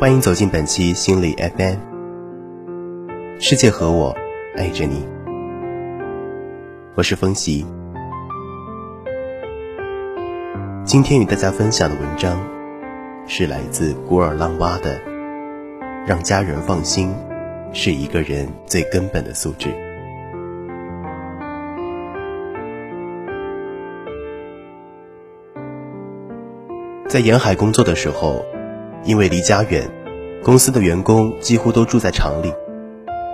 欢迎走进本期心理 FM，世界和我爱着你，我是风喜。今天与大家分享的文章是来自古尔浪哇的《让家人放心是一个人最根本的素质》。在沿海工作的时候，因为离家远，公司的员工几乎都住在厂里，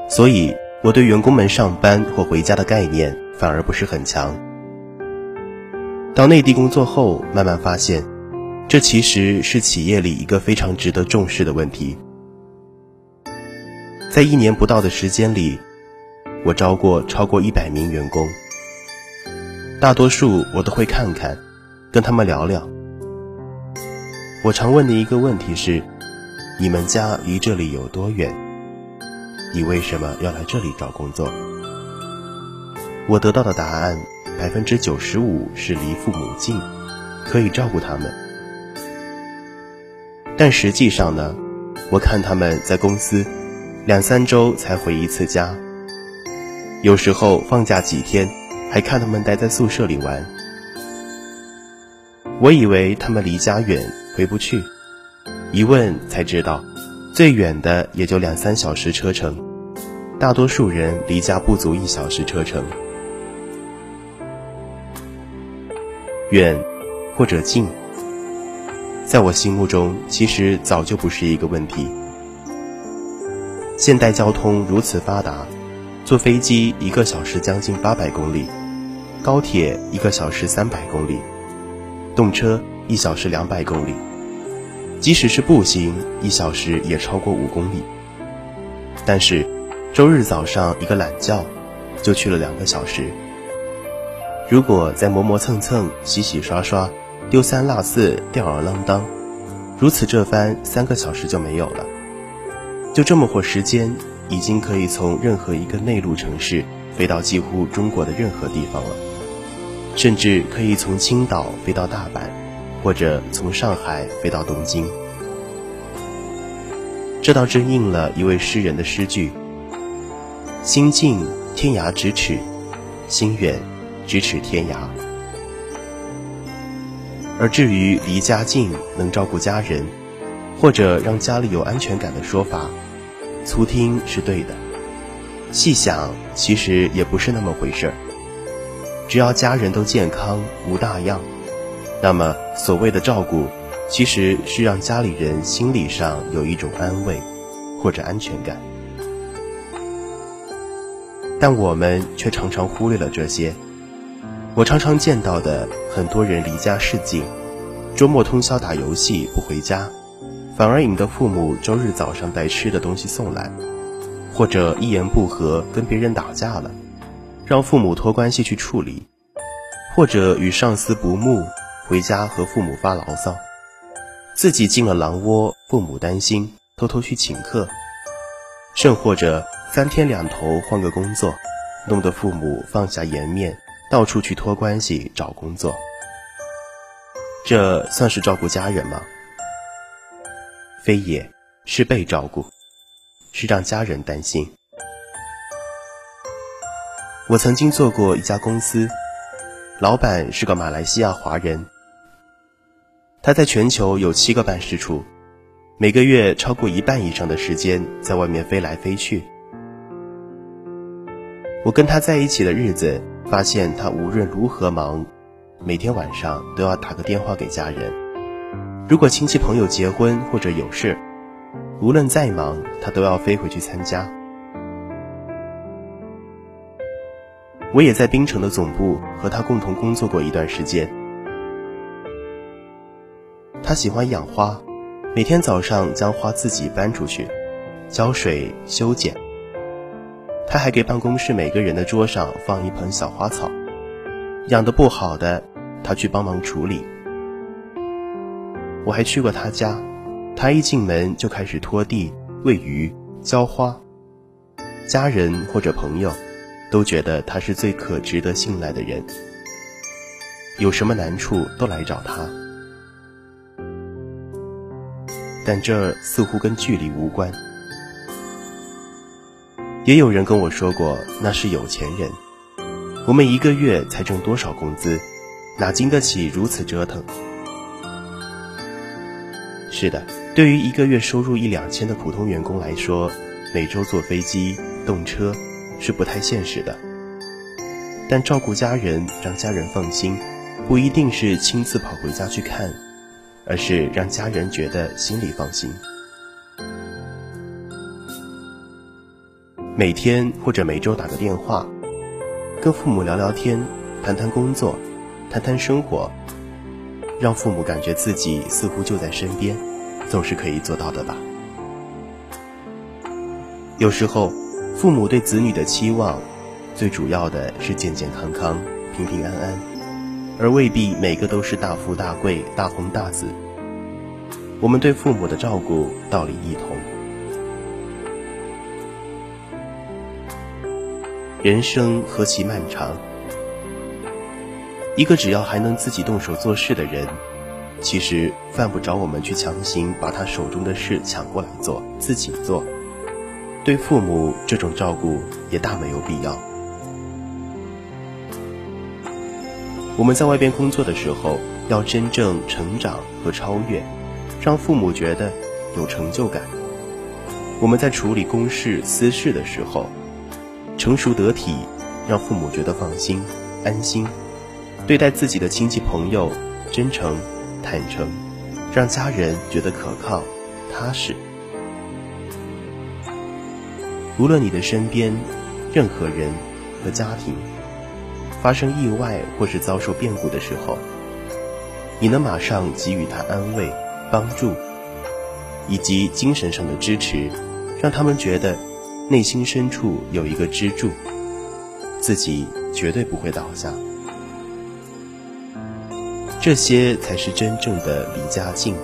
所以我对员工们上班或回家的概念反而不是很强。到内地工作后，慢慢发现，这其实是企业里一个非常值得重视的问题。在一年不到的时间里，我招过超过一百名员工，大多数我都会看看，跟他们聊聊。我常问的一个问题是：你们家离这里有多远？你为什么要来这里找工作？我得到的答案，百分之九十五是离父母近，可以照顾他们。但实际上呢，我看他们在公司两三周才回一次家，有时候放假几天，还看他们待在宿舍里玩。我以为他们离家远。回不去，一问才知道，最远的也就两三小时车程，大多数人离家不足一小时车程。远或者近，在我心目中其实早就不是一个问题。现代交通如此发达，坐飞机一个小时将近八百公里，高铁一个小时三百公里，动车。一小时两百公里，即使是步行，一小时也超过五公里。但是，周日早上一个懒觉，就去了两个小时。如果再磨磨蹭蹭、洗洗刷刷、丢三落四、吊儿郎当，如此这番，三个小时就没有了。就这么会时间，已经可以从任何一个内陆城市飞到几乎中国的任何地方了，甚至可以从青岛飞到大阪。或者从上海飞到东京，这倒真应了一位诗人的诗句：“心近天涯咫尺，心远咫尺天涯。”而至于离家近能照顾家人，或者让家里有安全感的说法，粗听是对的，细想其实也不是那么回事儿。只要家人都健康无大恙。那么，所谓的照顾，其实是让家里人心理上有一种安慰，或者安全感。但我们却常常忽略了这些。我常常见到的，很多人离家市近，周末通宵打游戏不回家，反而引得父母周日早上带吃的东西送来，或者一言不合跟别人打架了，让父母托关系去处理，或者与上司不睦。回家和父母发牢骚，自己进了狼窝，父母担心，偷偷去请客，甚或者三天两头换个工作，弄得父母放下颜面，到处去托关系找工作。这算是照顾家人吗？非也，是被照顾，是让家人担心。我曾经做过一家公司，老板是个马来西亚华人。他在全球有七个办事处，每个月超过一半以上的时间在外面飞来飞去。我跟他在一起的日子，发现他无论如何忙，每天晚上都要打个电话给家人。如果亲戚朋友结婚或者有事，无论再忙，他都要飞回去参加。我也在槟城的总部和他共同工作过一段时间。他喜欢养花，每天早上将花自己搬出去，浇水、修剪。他还给办公室每个人的桌上放一盆小花草，养的不好的，他去帮忙处理。我还去过他家，他一进门就开始拖地、喂鱼、浇花，家人或者朋友都觉得他是最可值得信赖的人，有什么难处都来找他。但这似乎跟距离无关。也有人跟我说过，那是有钱人。我们一个月才挣多少工资，哪经得起如此折腾？是的，对于一个月收入一两千的普通员工来说，每周坐飞机、动车是不太现实的。但照顾家人，让家人放心，不一定是亲自跑回家去看，而是让家人觉得心里放心。每天或者每周打个电话，跟父母聊聊天，谈谈工作，谈谈生活，让父母感觉自己似乎就在身边，总是可以做到的吧。有时候，父母对子女的期望，最主要的是健健康康、平平安安，而未必每个都是大富大贵、大红大紫。我们对父母的照顾道理异同。人生何其漫长！一个只要还能自己动手做事的人，其实犯不着我们去强行把他手中的事抢过来做，自己做。对父母这种照顾也大没有必要。我们在外边工作的时候，要真正成长和超越，让父母觉得有成就感。我们在处理公事私事的时候。成熟得体，让父母觉得放心、安心；对待自己的亲戚朋友，真诚、坦诚，让家人觉得可靠、踏实。无论你的身边任何人和家庭发生意外或是遭受变故的时候，你能马上给予他安慰、帮助，以及精神上的支持，让他们觉得。内心深处有一个支柱，自己绝对不会倒下。这些才是真正的离家近，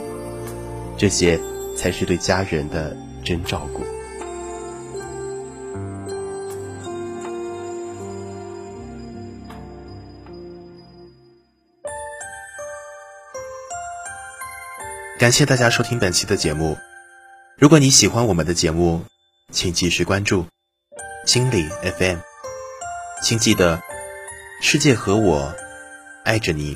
这些才是对家人的真照顾。感谢大家收听本期的节目。如果你喜欢我们的节目，请及时关注心理 FM，请记得，世界和我爱着你。